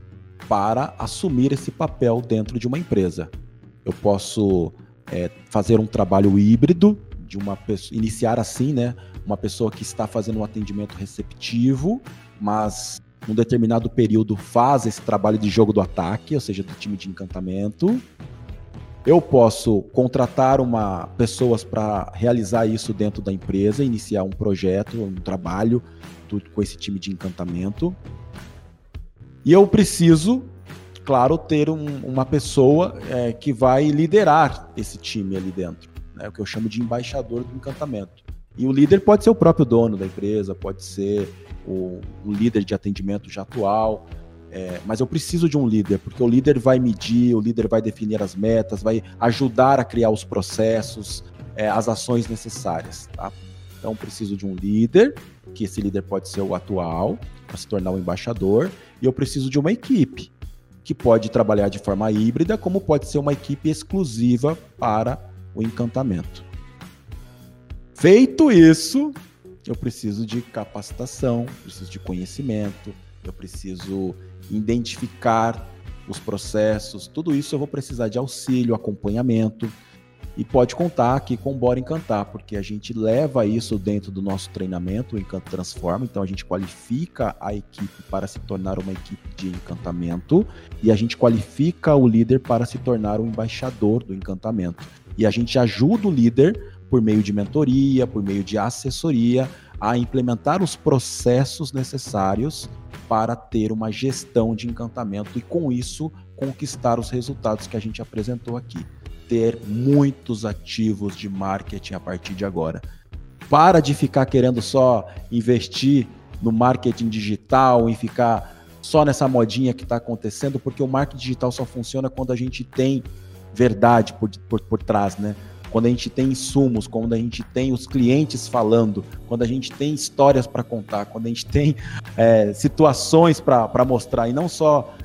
S2: para assumir esse papel dentro de uma empresa. Eu posso é, fazer um trabalho híbrido de uma pessoa, iniciar assim, né? Uma pessoa que está fazendo um atendimento receptivo, mas num determinado período faz esse trabalho de jogo do ataque, ou seja, do time de encantamento. Eu posso contratar uma pessoas para realizar isso dentro da empresa, iniciar um projeto, um trabalho com esse time de encantamento. E eu preciso, claro, ter um, uma pessoa é, que vai liderar esse time ali dentro, né? o que eu chamo de embaixador do encantamento. E o líder pode ser o próprio dono da empresa, pode ser o, o líder de atendimento já atual. É, mas eu preciso de um líder, porque o líder vai medir, o líder vai definir as metas, vai ajudar a criar os processos, é, as ações necessárias. Tá? Então, preciso de um líder, que esse líder pode ser o atual, para se tornar o um embaixador, e eu preciso de uma equipe, que pode trabalhar de forma híbrida, como pode ser uma equipe exclusiva para o encantamento. Feito isso, eu preciso de capacitação, preciso de conhecimento, eu preciso identificar os processos, tudo isso eu vou precisar de auxílio, acompanhamento e pode contar aqui com o Bora Encantar, porque a gente leva isso dentro do nosso treinamento, o Encanto Transforma, então a gente qualifica a equipe para se tornar uma equipe de encantamento e a gente qualifica o líder para se tornar um embaixador do encantamento. E a gente ajuda o líder por meio de mentoria, por meio de assessoria, a implementar os processos necessários para ter uma gestão de encantamento e, com isso, conquistar os resultados que a gente apresentou aqui. Ter muitos ativos de marketing a partir de agora. Para de ficar querendo só investir no marketing digital e ficar só nessa modinha que está acontecendo, porque o marketing digital só funciona quando a gente tem verdade por, por, por trás, né? quando a gente tem insumos, quando a gente tem os clientes falando, quando a gente tem histórias para contar, quando a gente tem é, situações para mostrar, e não só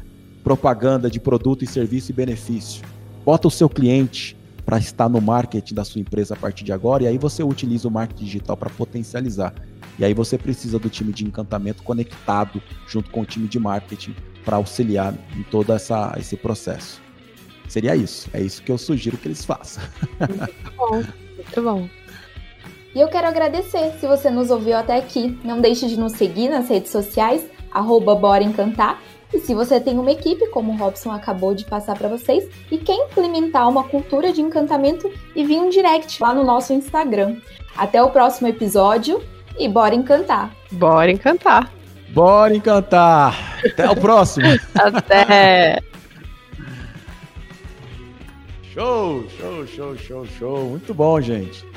S2: propaganda de produto e serviço e benefício. Bota o seu cliente para estar no marketing da sua empresa a partir de agora, e aí você utiliza o marketing digital para potencializar. E aí você precisa do time de encantamento conectado junto com o time de marketing para auxiliar em todo essa, esse processo. Seria isso. É isso que eu sugiro que eles façam.
S3: Muito bom, muito bom.
S1: E eu quero agradecer se você nos ouviu até aqui. Não deixe de nos seguir nas redes sociais, arroba Bora Encantar. E se você tem uma equipe, como o Robson acabou de passar para vocês, e quer implementar uma cultura de encantamento, envie um direct lá no nosso Instagram. Até o próximo episódio e bora encantar!
S3: Bora encantar!
S2: Bora encantar! Até o próximo!
S3: Até!
S2: Show, show, show, show, show. Muito bom, gente.